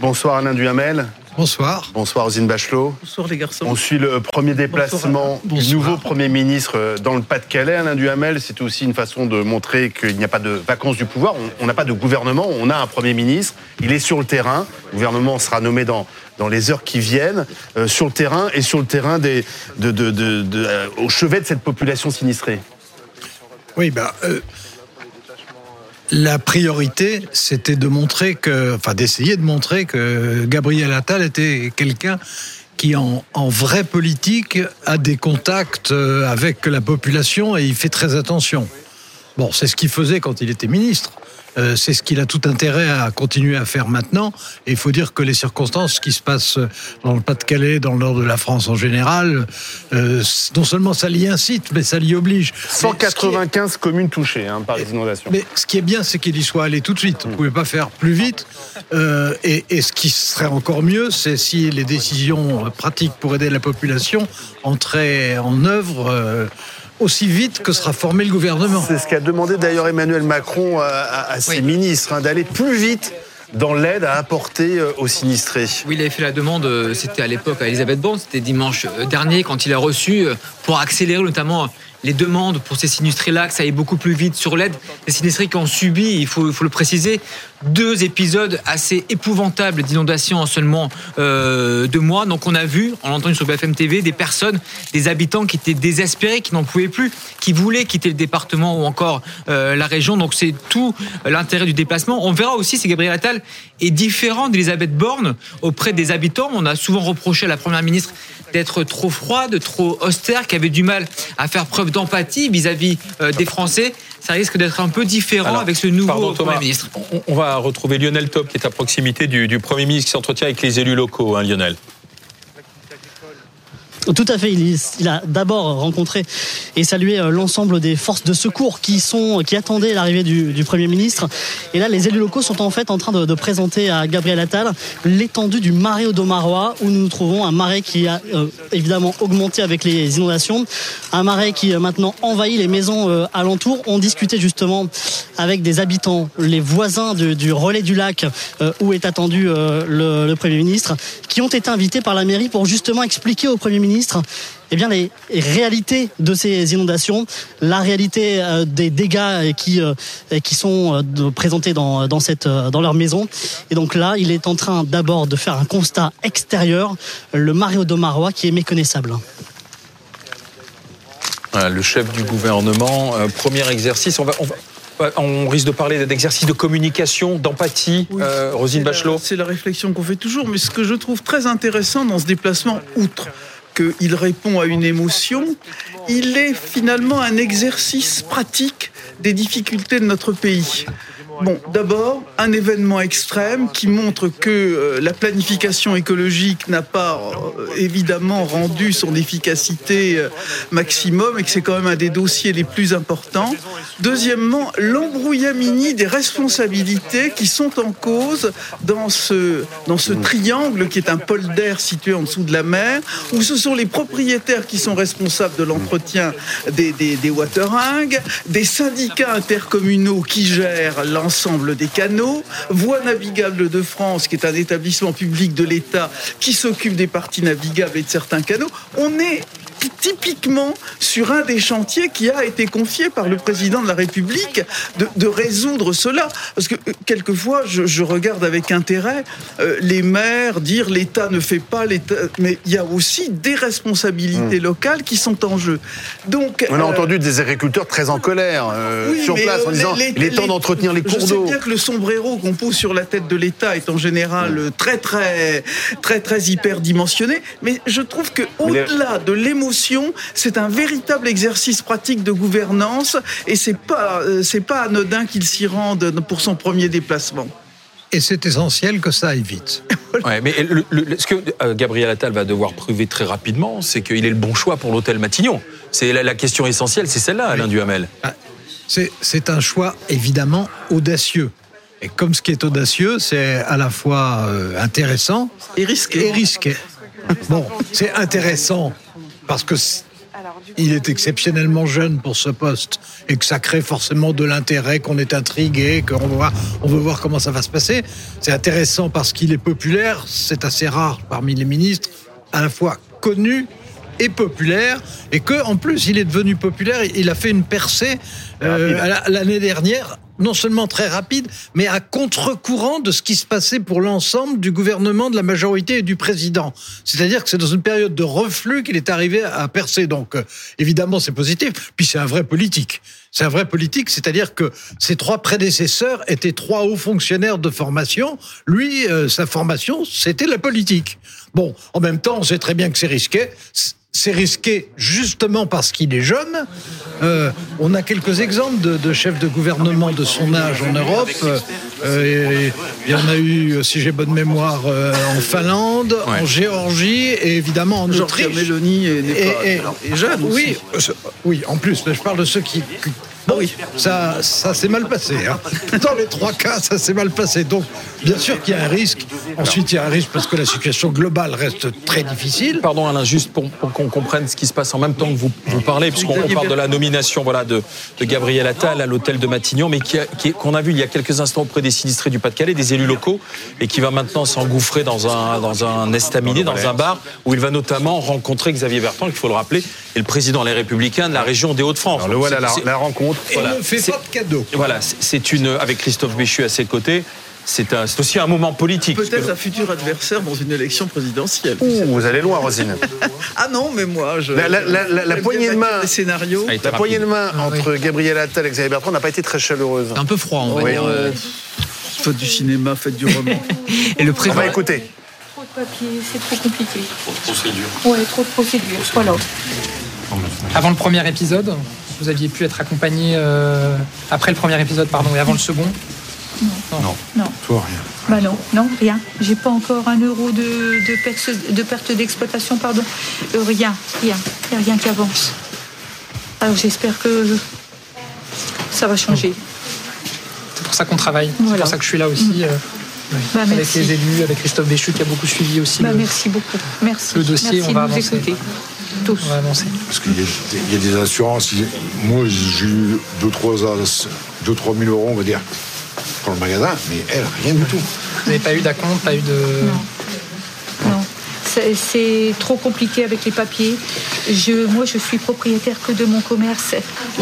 Bonsoir Alain Duhamel. Bonsoir. Bonsoir Rosine Bachelot. Bonsoir les garçons. On suit le premier déplacement du nouveau Premier ministre dans le Pas-de-Calais, Alain Duhamel. C'est aussi une façon de montrer qu'il n'y a pas de vacances du pouvoir. On n'a pas de gouvernement, on a un Premier ministre. Il est sur le terrain. Le gouvernement sera nommé dans, dans les heures qui viennent, euh, sur le terrain et sur le terrain des, de, de, de, euh, au chevet de cette population sinistrée. Oui, bah, euh, la priorité, c'était de montrer que, enfin, d'essayer de montrer que Gabriel Attal était quelqu'un qui, en, en vraie politique, a des contacts euh, avec la population et il fait très attention. Bon, c'est ce qu'il faisait quand il était ministre. Euh, c'est ce qu'il a tout intérêt à continuer à faire maintenant. Et il faut dire que les circonstances qui se passent dans le Pas-de-Calais, dans le nord de la France en général, euh, non seulement ça l'y incite, mais ça l'y oblige. 195 est... communes touchées hein, par les inondations. Mais ce qui est bien, c'est qu'il y soit allé tout de suite. On ne pouvait pas faire plus vite. Euh, et, et, ce qui serait encore mieux, c'est si les décisions pratiques pour aider la population entraient en œuvre. Euh, aussi vite que sera formé le gouvernement. C'est ce qu'a demandé d'ailleurs Emmanuel Macron à, à, à ses oui. ministres, hein, d'aller plus vite dans l'aide à apporter aux sinistrés. Oui, il avait fait la demande, c'était à l'époque à Elisabeth Borne, c'était dimanche dernier quand il a reçu, pour accélérer notamment les demandes pour ces sinistrés-là, que ça aille beaucoup plus vite sur l'aide. Les sinistrés qui ont subi, il faut, le préciser, deux épisodes assez épouvantables d'inondations en seulement euh, deux mois. Donc on a vu, on l'a entendu sur BFM TV, des personnes, des habitants qui étaient désespérés, qui n'en pouvaient plus, qui voulaient quitter le département ou encore euh, la région. Donc c'est tout l'intérêt du déplacement. On verra aussi si Gabriel Attal est différent d'Elisabeth Borne auprès des habitants. On a souvent reproché à la Première ministre d'être trop froide, trop austère, qui avait du mal à faire preuve d'empathie vis-à-vis euh, des Français. Ça risque d'être un peu différent Alors, avec ce nouveau pardon, Premier Thomas, ministre. On, on, va retrouver Lionel Top, qui est à proximité du, du Premier ministre qui s'entretient avec les élus locaux, hein, Lionel. Tout à fait. Il, a d'abord rencontré et salué euh, l'ensemble des forces de secours qui sont qui attendaient l'arrivée du, premier ministre. Et là, les élus locaux sont en fait en train de, présenter à Gabriel Attal l'étendue du marais Odomarois où nous nous trouvons un marais qui a euh, évidemment augmenté avec les inondations, un marais qui euh, maintenant envahit les maisons euh, alentours. On discutait justement avec des habitants, les voisins du relais du lac où est attendu le premier ministre, qui ont été invités par la mairie pour justement expliquer au premier ministre ministre eh bien, les réalités de ces inondations, la réalité euh, des dégâts qui, euh, qui sont euh, présentés dans, dans, cette, dans leur maison. Et donc là, il est en train d'abord de faire un constat extérieur, le marais Odomarois qui est méconnaissable. Le chef du gouvernement, premier exercice, on va, on va on risque de parler d'exercice de communication, d'empathie. Oui, euh, Rosine Bachelot. C'est la réflexion qu'on fait toujours, mais ce que je trouve très intéressant dans ce déplacement, outre qu'il répond à une émotion, il est finalement un exercice pratique des difficultés de notre pays. Bon, d'abord, un événement extrême qui montre que euh, la planification écologique n'a pas euh, évidemment rendu son efficacité euh, maximum et que c'est quand même un des dossiers les plus importants. Deuxièmement, l'embrouillamini des responsabilités qui sont en cause dans ce, triangle qui est un polder situé en dessous de la mer, où ce sont les propriétaires qui sont responsables de l'entretien des, des, des des syndicats intercommunaux qui gèrent l'ensemble l'ensemble des canaux, Voies navigables de France, qui est un établissement public de l'État qui s'occupe des parties navigables et de certains canaux. On est typiquement sur un des chantiers qui a été confié par le président de la République de, de résoudre cela. Parce que euh, quelquefois, je, je regarde avec intérêt euh, les maires dire l'État ne fait pas, l'État, mais il y a aussi des responsabilités mmh. locales qui sont en jeu. Donc, on a euh, entendu des agriculteurs très en colère euh, oui, sur place en disant il est temps d'entretenir les cours d'eau. Je sais bien que le sombrero qu'on pose sur la tête de l'État est en général mmh. très très très très hyper dimensionné, mais je trouve que au-delà de l'émotion c'est un véritable exercice pratique de gouvernance et c'est pas c'est pas anodin qu'il s'y rende pour son premier déplacement. Et c'est essentiel que ça aille vite. ouais, mais le, le, ce que euh, Gabriel Attal va devoir prouver très rapidement, c'est qu'il est le bon choix pour l'hôtel Matignon. C'est la, la, question essentielle, c'est celle-là, Alain Duhamel. Ah, c'est un choix évidemment audacieux. Et comme ce qui est audacieux, c'est à la fois euh, intéressant et risqué. Et risqué. Bon, c'est intéressant parce que il est exceptionnellement jeune pour ce poste et que ça crée forcément de l'intérêt, qu'on est intrigué, qu'on veut voir, on veut voir comment ça va se passer. C'est intéressant parce qu'il est populaire, c'est assez rare parmi les ministres, à la fois connu et populaire, et que en plus il est devenu populaire, il a fait une percée euh, l'année dernière non seulement très rapide, mais à contre-courant de ce qui se passait pour l'ensemble du gouvernement, de la majorité et du président. C'est-à-dire que c'est dans une période de reflux qu'il est arrivé à percer. Donc, euh, évidemment, c'est positif. Puis c'est un vrai politique. C'est un vrai politique, c'est-à-dire que ses trois prédécesseurs étaient trois hauts fonctionnaires de formation. Lui, euh, sa formation, c'était la politique. Bon, en même temps, on sait très bien que c'est risqué c'est risqué justement parce qu'il est jeune. Euh, on a quelques exemples de, chefs de gouvernement de son âge en Europe. Euh, il y en a eu, si j'ai bonne mémoire, euh, en Finlande, en Géorgie et évidemment en Autriche. Mélanie est, jeune. Oui, oui, en plus, je parle de ceux qui, oui, ça, ça s'est mal passé. Hein. Dans les trois cas, ça s'est mal passé. Donc, bien sûr qu'il y a un risque. Ensuite, il y a un risque parce que la situation globale reste très difficile. Pardon, Alain, juste pour, qu'on comprenne ce qui se passe en même temps que vous, vous parlez, puisqu'on parle de la nomination voilà, de, de Gabriel Attal à l'hôtel de Matignon, mais qu'on a, vu il y a quelques instants auprès des sinistrés du Pas-de-Calais, des élus locaux, et qui va maintenant s'engouffrer dans un, dans un estaminet, dans un bar, où il va notamment rencontrer Xavier Bertrand, il faut le rappeler, et le président des Républicains de la région des Hauts-de-France. Le voilà la rencontre voilà. ne fait pas de cadeau. Voilà, c'est une avec Christophe Béchu à ses côtés. C'est aussi un moment politique. Peut-être un futur adversaire dans une élection présidentielle. vous allez loin, Rosine. ah non, mais moi, je. La, poignée de main. Scénarios. La poignée de main entre Gabriel Attal et Xavier Bertrand n'a pas été très chaleureuse. Un peu froid, on va dire. Euh. Faites du cinéma, faites du roman. et le président. On va écouter. Trop de papier, c'est trop compliqué. Trop de procédures. Oui, trop de procédures. Voilà. Avant le premier épisode, vous aviez pu être accompagné euh, après le premier épisode, pardon, et avant le second Non. Non. non. Toi, rien. Bah non, non, rien. J'ai pas encore un euro de, de, de perte d'exploitation, pardon. Euh, rien, rien. Il n'y a rien qui avance. Alors j'espère que ça va changer. C'est pour ça qu'on travaille. C'est pour ça que je suis là aussi. Euh, bah, avec les élus, avec Christophe Béchu qui a beaucoup suivi aussi. Bah, merci beaucoup. Merci. Le dossier, on va avancer. Tous. On va avancer. Parce qu'il y, a des assurances. Moi, j'ai eu 2-3 000 euros, on va dire, pour le magasin, mais elle, rien du tout. Vous n'avez pas eu d'acompte, pas eu de. Non. non c'est trop compliqué avec les papiers. Je, moi, je suis propriétaire que de mon commerce.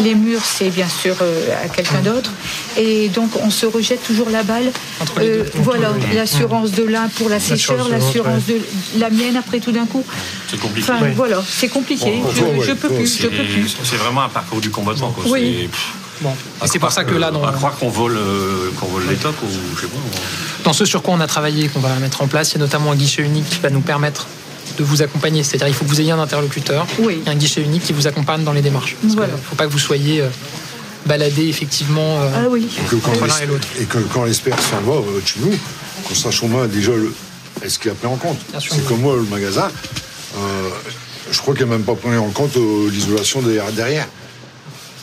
Les murs, c'est bien sûr euh, à quelqu'un d'autre. Et donc, on se rejette toujours la balle. Euh, voilà, l'assurance de l'un pour la sécheur, l'assurance de la mienne après tout d'un coup. C'est compliqué. Enfin, voilà, c'est compliqué. je, peux plus, je peux plus. C'est vraiment un parcours du combattant. Quoi. Oui. Bon. Et c'est pour ça que là, dans... croire qu'on vole, euh, qu'on vole les tocs ou je sais pas. Dans ce sur quoi on a travaillé, qu'on va mettre en place, il y a notamment un guichet unique qui va nous permettre de vous accompagner. C'est-à-dire il faut que vous ayez un interlocuteur, oui. un guichet unique qui vous accompagne dans les démarches. Il ne faut pas que vous soyez euh, baladé effectivement euh, ah oui. et que l'un et l'autre. Et que quand l'expert s'en va chez nous, qu'on sache au moins déjà est-ce qu'il a pris en compte. C'est comme moi, le magasin, je crois qu'il n'a même pas pris en compte l'isolation derrière.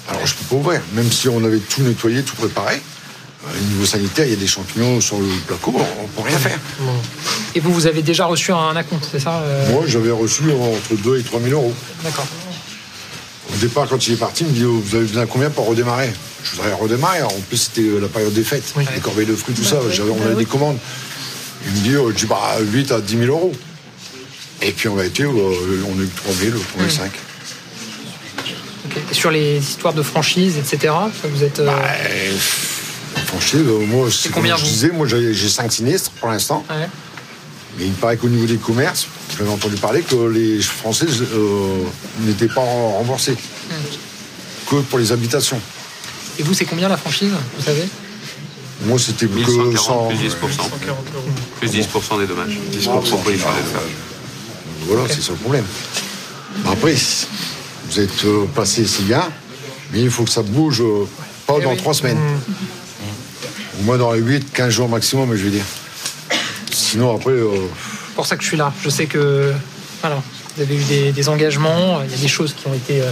Alors je peux pas ouvrir, même si on avait tout nettoyé, tout préparé. Au niveau sanitaire, il y a des champignons sur le placo, on peut rien faire. Et vous, vous avez déjà reçu un acompte, c'est ça euh Moi, j'avais reçu entre 2 et 3 000 euros. D'accord. Au départ, quand il est parti, il me dit oh, Vous avez besoin de combien pour redémarrer? Je voudrais redémarrer. En plus, c'était euh, la période des fêtes, les corbeilles de fruits, tout ça. J'avais, on avait des commandes. Il me dit oh, Je dis bah, 8 à 10 000 euros. Et puis on a été, euh, on a eu 3 000, on a eu 5 sur les histoires de franchise, etc. Vous êtes. Euh... Bah, franchise, euh, moi, c'est combien je disais, moi j'ai 5 sinistres pour l'instant. Mais il paraît qu'au niveau des commerces, j'avais entendu parler que les Français euh, n'étaient pas remboursés. Hmm. Que pour les habitations. Et vous, c'est combien la franchise, vous savez? Moi, c'était que 100... Plus 10%. Plus 10% des dommages. 10% pour les Voilà, c'est ça le problème. Après, vous êtes euh, passé, c'est bien, mais il faut que ça bouge euh, pas eh dans trois semaines. Mmh. Au moins dans les 8, 15 jours maximum, je veux dire. Sinon, après. Euh, c'est pour ça que je suis là. Je sais que. Voilà. Vous avez eu des, engagements, il y a des choses qui ont été.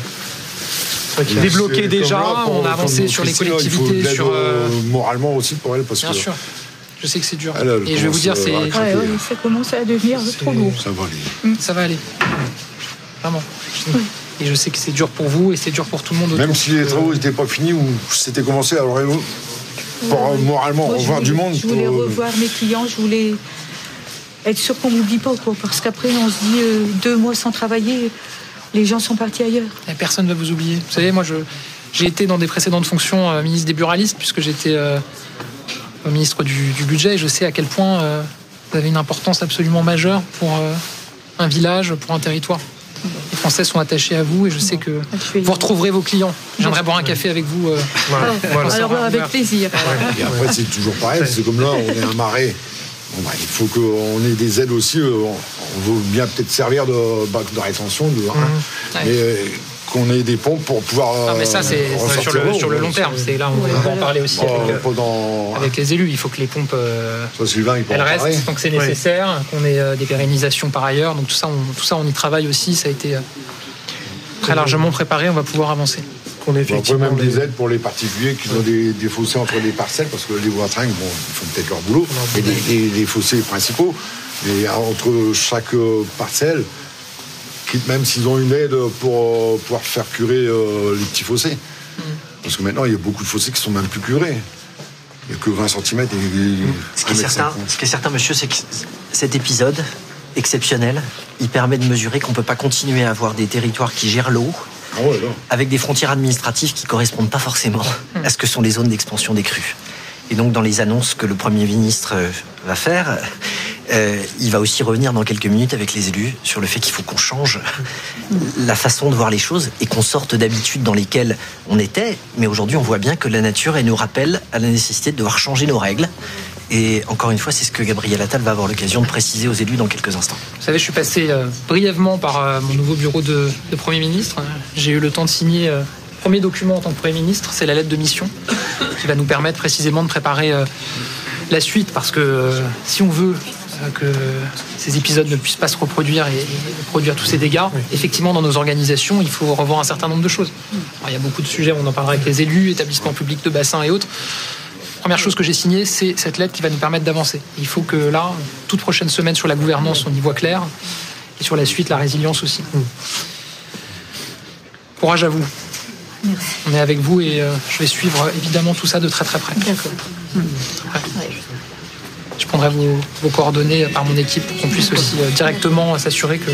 débloquées déjà, on a avancé sur les collectivités, sur moralement aussi pour elle parce Bien que sûr. Je sais que c'est dur. Et je vais vous dire, c'est. Ouais, ça commence à devenir trop lourd. Ça va aller. Ça va aller. Vraiment. Et je sais que c'est dur pour vous et c'est dur pour tout le monde. Même si les travaux n'étaient pas finis ou c'était commencé, alors pour moralement revoir du monde. Je voulais revoir mes clients, je voulais être sûr qu'on m'oublie pas, quoi, parce qu'après on se dit deux mois sans travailler, les gens sont partis ailleurs. Et personne ne va vous oublier. Vous savez, moi je j'ai été dans des précédentes fonctions euh, ministre des buralistes, puisque j'étais euh, ministre du, budget, et je sais à quel point euh, vous avez une importance absolument majeure pour un village, pour un territoire. Les Français sont attachés à vous et je sais que vous retrouverez vos clients. J'aimerais boire un café avec vous. Alors avec plaisir. Et après c'est toujours pareil, c'est comme là, on est un marais. Bah, il faut qu'on ait des aides aussi. On, veut bien peut-être servir de bac de rétention, de, mmh. mais qu'on ait des pompes pour pouvoir. Non, mais ça, c'est sur le, sur le long terme. C'est là, on va en parler aussi euh, avec, les élus. Il faut que les pompes euh, elles restent tant que c'est nécessaire, qu'on ait euh, des pérennisations par ailleurs. Donc tout ça, on, tout ça, on y travaille aussi. Ça a été très largement préparé. On va pouvoir avancer. On a même des aides pour les particuliers qui ont des, fossés entre les parcelles, parce que les voitringues, bon, ils font peut-être leur boulot, et les, fossés principaux. Mais entre chaque parcelle, même s'ils ont une aide pour euh, pouvoir faire curer euh, les petits fossés. Mm. Parce que maintenant, il y a beaucoup de fossés qui sont même plus curés. Il n'y a que 20 cm et. Ce qui, est certain, ce qui est certain, monsieur, c'est que cet épisode exceptionnel, il permet de mesurer qu'on ne peut pas continuer à avoir des territoires qui gèrent l'eau ah avec des frontières administratives qui ne correspondent pas forcément à ce que sont les zones d'expansion des crues. Et donc, dans les annonces que le Premier ministre euh, va faire, euh, il va aussi revenir dans quelques minutes avec les élus sur le fait qu'il faut qu'on change la façon de voir les choses et qu'on sorte d'habitudes dans lesquelles on était. Mais aujourd'hui, on voit bien que la nature elle nous rappelle à la nécessité de devoir changer nos règles. Et encore une fois, c'est ce que Gabriel Attal va avoir l'occasion de préciser aux élus dans quelques instants. Vous savez, je suis passé euh, brièvement par mon nouveau bureau de, Premier ministre. J'ai eu le temps de signer premier document en tant que Premier ministre, c'est la lettre de mission, qui va nous permettre précisément de préparer euh, la suite, parce que euh, si on veut euh, que ces épisodes ne puissent pas se reproduire et, produire tous ces dégâts, effectivement, dans nos organisations, il faut revoir un certain nombre de choses. il y a beaucoup de sujets, on en parlera avec les élus, établissements publics de bassin et autres. Première chose que j'ai signée, c'est cette lettre qui va nous permettre d'avancer. Il faut que là, toute prochaine semaine sur la gouvernance, on y voit clair, et sur la suite, la résilience aussi. Courage à vous. On est avec vous et euh, je vais suivre évidemment tout ça de très très près. D'accord. Prendrai vos, coordonnées par mon équipe pour qu'on puisse aussi euh, directement s'assurer que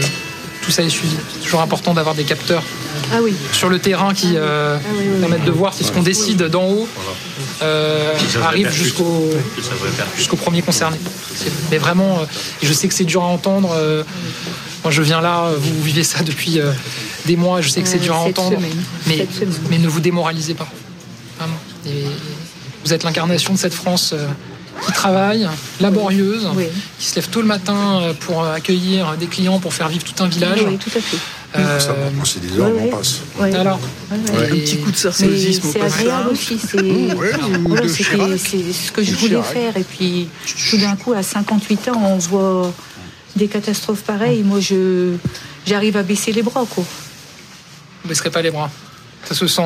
tout ça est suivi. C'est toujours important d'avoir des capteurs ah oui. sur le terrain qui euh, ah permettent de voir si ce qu'on décide d'en haut arrive jusqu'au jusqu'au premier concerné. Mais vraiment, je sais que c'est dur à entendre. moi, je viens là, vous vivez ça depuis des mois. Je sais que c'est dur à entendre, mais, mais ne vous démoralisez pas. vous êtes l'incarnation de cette France euh, qui travaille, laborieuse, qui se lève tôt le matin euh, pour accueillir des clients, pour faire vivre tout un village. Oui, tout à fait. Euh, ça, c'est des heures, on passe. Alors, un petit coup de sarcasisme C'est agréable aussi. C'est ce que je voulais faire. Et puis, tout d'un coup, à 58 ans, on voit des catastrophes pareilles. Moi, je j'arrive à baisser les bras, quoi. Vous ne baisserez pas les bras. Ça se sent.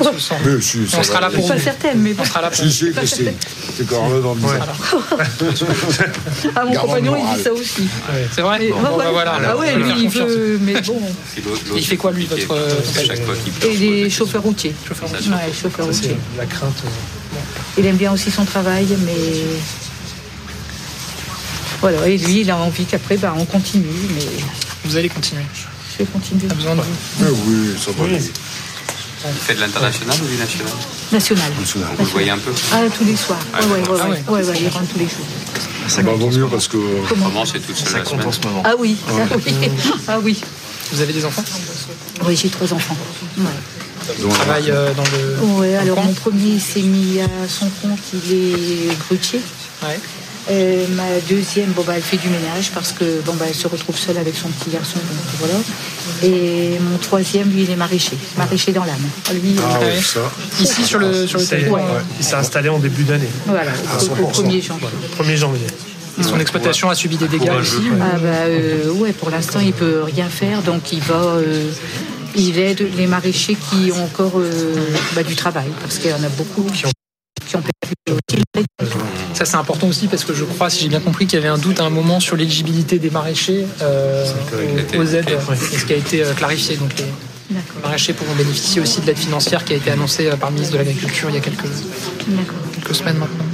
On sera là pour vous. Pas certaine, mais on sera là pour vous. Si, Christine. C'est quand même dans le ouais. Ah, mon compagnon, il dit ça aussi. C'est vrai bon, bah, voilà. Ah ouais, lui, il veut, mais bon. Il fait quoi, lui, votre. Et les chauffeurs routiers. Chauffeurs routiers. Ouais, chauffeurs routiers. La crainte. Euh, il aime bien aussi son travail, mais. Voilà, et lui, il a envie qu'après, bah, on continue, mais. Vous allez continuer je vais continuer. A besoin de vous ah Oui, ça va. Oui. Vous faites de l'international ou du national National. Vous le voyez un peu Ah, tous les soirs. Ah, ouais, ouais, ouais, ouais, ouais, il rentre tous les jours. Ça va vaut mieux parce que. Comment c'est toute seule la semaine Ah oui, ah oui. Ah oui. Vous avez des enfants? Oui, j'ai trois enfants. Ouais. Vous travaillez euh, dans le. Oui, alors mon premier s'est mis à son compte, il est grutier. Ouais. Euh, ma deuxième, bon, bah, elle fait du ménage parce que bon, bah, elle se retrouve seule avec son petit garçon. voilà. Et mon troisième, lui, il est maraîcher, maraîcher dans l'âme. Lui, ah, ouais, ça. Ici sur le, sur le territoire. Ouais. Il s'est installé en début d'année. Voilà, ah, au, 1er janvier. 1er janvier. Et son exploitation a subi des dégâts ici ah, bah, euh, Ouais, pour l'instant, il peut rien faire, donc il va. Euh, il aide les maraîchers qui ont encore euh, bah, du travail, parce qu'il y en a beaucoup qui ont. Ça c'est important aussi parce que je crois, si j'ai bien compris, qu'il y avait un doute à un moment sur l'éligibilité des maraîchers euh, aux, aux aides, c'est ce qui a été euh, clarifié. Donc les maraîchers pourront bénéficier aussi de l'aide financière qui a été annoncée euh, par le ministre de l'Agriculture il y a quelques, quelques semaines maintenant.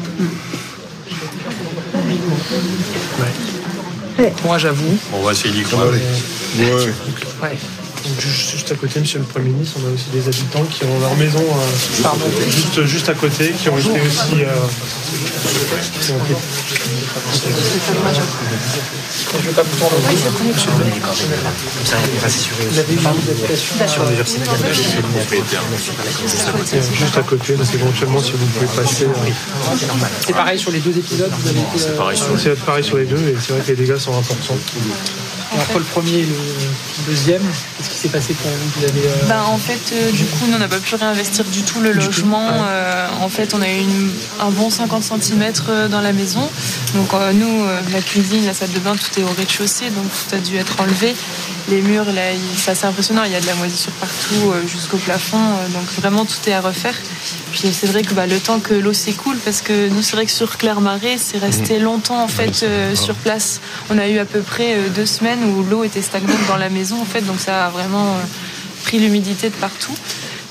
Moi j'avoue. On va essayer d'y croire. Ouais. Donc, juste, à côté, monsieur le Premier ministre, on a aussi des habitants qui ont leur maison euh, Pardon. juste, juste à côté, qui ont été aussi. euh, qui ont été- Je vais pas vous tourner le dos. Comme ça, on va s'assurer Vous avez une juste à côté, donc éventuellement, si vous pouvez passer. euh, C'est pareil sur les deux épisodes. Vous avez été, euh, C'est pareil sur les deux, et c'est vrai que les dégâts sont importants. Entre le premier et le deuxième, qu'est-ce qui s'est passé pour vous Vous avez, euh, Ben, en fait, euh, du coup, nous, on n'a pas pu réinvestir du tout le logement. Euh, en fait, on a eu une- un bon 50 cm dans la maison. Donc, euh, nous, euh, la cuisine, la salle de bain, tout est au rez-de-chaussée, donc tout a dû être enlevé. Les murs, là, c'est assez impressionnant. Il y a de la moisissure partout, euh, jusqu'au plafond. euh, donc, vraiment, tout est à refaire. Puis, c'est vrai que bah, le temps que l'eau s'écoule, parce que nous, c'est vrai que sur Claire-Marais, c'est resté longtemps, en fait, euh, sur place. On a eu à peu près euh, deux semaines où l'eau était stagnante dans la maison, en fait. Donc, ça a vraiment euh, pris l'humidité de partout.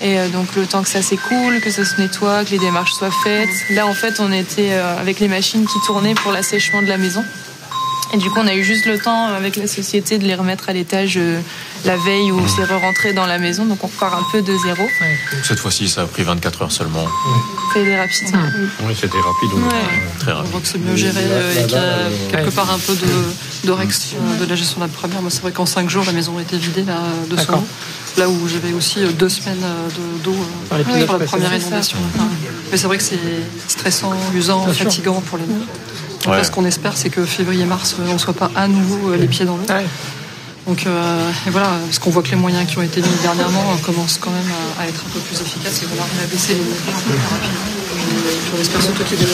Et donc le temps que ça s'écoule, que ça se nettoie, que les démarches soient faites. Là en fait on était avec les machines qui tournaient pour l'assèchement de la maison. Et du coup on a eu juste le temps euh, avec la société de les remettre à l'étage euh, la veille où c'est re-rentré dans la maison. Donc on repart un peu de zéro. Cette fois-ci, ça a pris 24 heures seulement. Ça a été rapide. Oui. Oui, c'était rapide. Ouais. Très On rapide. voit que c'est mieux géré euh, et qu'il y a quelque part un peu de, de réaction de la gestion de la première. Moi, c'est vrai qu'en cinq jours, la maison a été vidée là, de son. Là où j'avais aussi euh, deux semaines euh, de- d'eau euh, pour la première inondation. Mais c'est vrai que c'est stressant, usant, fatigant pour les murs. Donc Ouais. là, ce qu'on espère, c'est que février-mars, euh, on ne soit pas à nouveau euh, les pieds dans l'eau. Ouais. Donc euh, et voilà, parce qu'on voit que les moyens qui ont été mis dernièrement euh, commencent quand même à, à être un peu plus efficaces et qu'on arrive à baisser les niveaux un peu plus rapidement. On espère surtout qu'il y ait des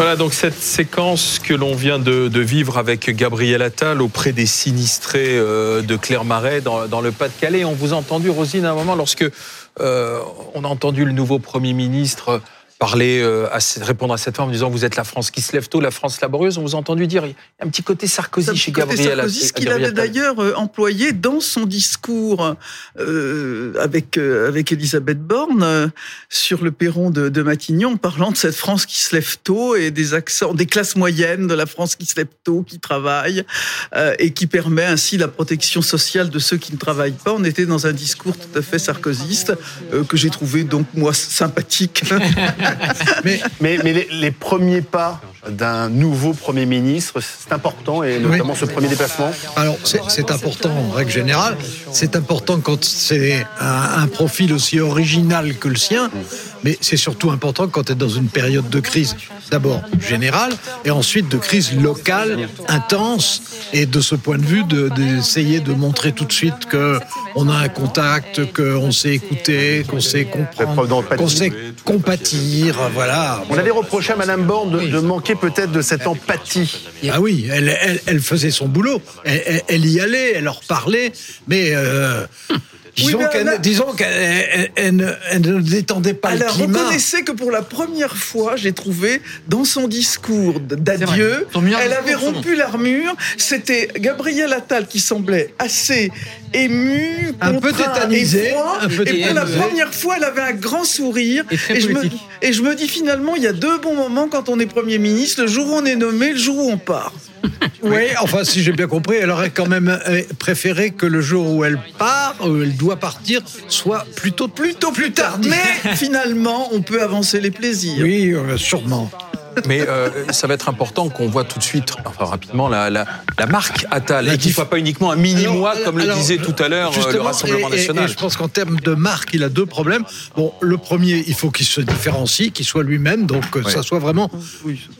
Voilà donc cette séquence que l'on vient de, vivre avec Gabriel Attal auprès des sinistrés euh, de Clermarais dans, dans le Pas-de-Calais. On vous a entendu, Rosine, à un moment, lorsque euh, on a entendu le nouveau Premier ministre parler, euh, à, répondre à cette femme en disant vous êtes la France qui se lève tôt, la France laborieuse. On vous a entendu dire il y a un petit côté Sarkozy chez côté Gabriel Sarkozy, ce qu'il avait d'ailleurs euh, employé dans son discours euh, avec euh, avec Elisabeth Borne euh, sur le perron de, de Matignon, parlant de cette France qui se lève tôt et des accents, des classes moyennes de la France qui se lève tôt, qui travaille euh, et qui permet ainsi la protection sociale de ceux qui ne travaillent pas. On était dans un discours tout à fait sarkozyste euh, que j'ai trouvé donc moi sympathique. Mais Mais, mais les, les premiers pas d'un nouveau Premier ministre, c'est important, et notamment ce premier déplacement. Alors, c'est important en règle générale. C'est important quand c'est un, un profil aussi original que le sien, mais c'est surtout important quand tu es dans une période de crise, d'abord générale, et ensuite de crise locale, intense, et de ce point de vue, de- d'essayer de, montrer tout de suite qu'on a un contact, qu'on sait écouter, qu'on sait comprendre, qu'on sait compatir, voilà. On avait reproché à Madame Borne de, de manquer peut-être de cette empathie. Ah oui, elle, elle, elle faisait son boulot. Elle y allait, elle leur parlait, mais euh, disons qu'elle a- ne- elle ne détendait pas le Alors, reconnaissez que pour la première fois, j'ai trouvé dans son discours d'adieu, elle avait rompu l'armure. C'était Gabriel Attal qui semblait assez ému, Un peu tétanisé, et froid. un peu et pour la première fois, elle avait un grand sourire. Et très je me, et je me dis finalement, il y a deux bons moments quand on est Premier ministre, le jour où on est nommé, le jour où on part. Oui, enfin, si j'ai bien compris, elle aurait quand même euh, préféré que le jour où elle part, où elle doit partir, soit plutôt Plutôt plus tard. Mais finalement, on peut avancer les plaisirs. Oui, euh, sûrement. Mais euh, ça va être important qu'on voit tout de suite, enfin rapidement, la, la, la marque Attal, et qu'il ne soit pas uniquement un mini-moi, Alors, comme le disait tout à l'heure euh, le justement, Rassemblement et- national. Et, je pense qu'en termes de marque, il a deux problèmes. Bon, le premier, il faut qu'il se différencie, qu'il soit lui-même, donc que ça soit vraiment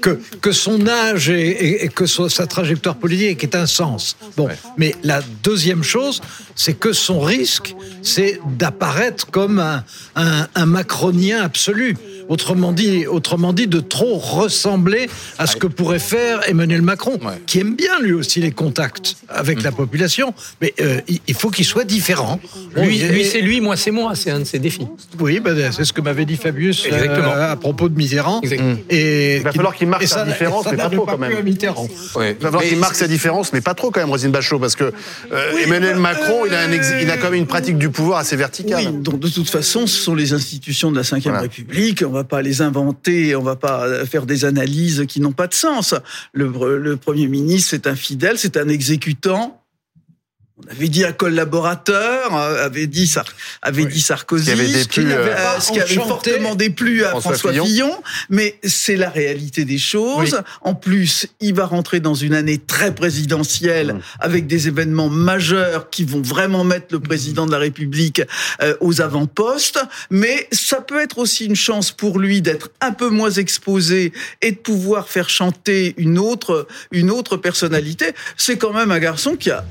que que son âge et, et- et que so- sa trajectoire politique ait un sens. Bon, mais la deuxième chose, c'est que son risque, c'est d'apparaître comme un, un, un macronien absolu. Autrement dit, autrement dit, de trop ressembler à ce que pourrait faire Emmanuel Macron, qui aime bien lui aussi les contacts avec la population, mais euh, il- faut qu'il soit différent. Lui, c'est lui, moi c'est moi, c'est un de ses défis. Oui, ben, c'est ce que m'avait dit Fabius euh, à propos de Mitterrand. Et Il va falloir qu'il marque sa différence, mais pas trop quand même. Il va falloir qu'il marque sa différence, mais pas trop quand même, Rosine Bachot, parce que euh, Emmanuel Macron, il a, un ex- il a quand même une pratique du pouvoir assez verticale. Oui, donc de toute façon, ce sont les institutions de la Ve République. On va pas les inventer, on va pas euh, faire des analyses qui n'ont pas de sens. Le, le Premier ministre, c'est un fidèle, c'est un exécutant. On avait dit un collaborateur, euh, avait dit, Sar- avait dit Sarkozy, Ce qui avait déplu, n'avait- euh, ce qui avait enchanté fortement déplu à François François, Fillon. Fillon. mais c'est la réalité des choses. En plus, il va rentrer dans une année très présidentielle Mmh. avec des événements majeurs qui vont vraiment mettre le président de la République euh, aux avant-postes, mais ça peut être aussi une chance pour lui d'être un peu moins exposé et de pouvoir faire chanter une autre une autre personnalité. C'est quand même un garçon qui a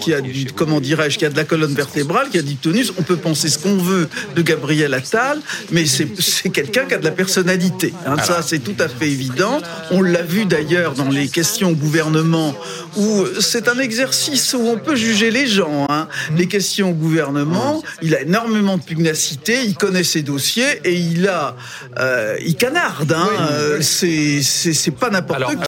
qui a du comment dirais-je qui a de la colonne vertébrale, qui a du tonus. On peut penser ce qu'on veut de Gabriel Attal, mais c'est quelqu'un qui a de la personnalité. hein. ça, c'est tout à fait évident. On l'a vu d'ailleurs dans les questions au gouvernement, où c'est un exercice où on peut juger les gens. hein. Les questions au gouvernement, il a énormément de pugnacité, il connaît ses dossiers et il a, euh, il canarde. Hein. Euh, c'est pas n'importe qui.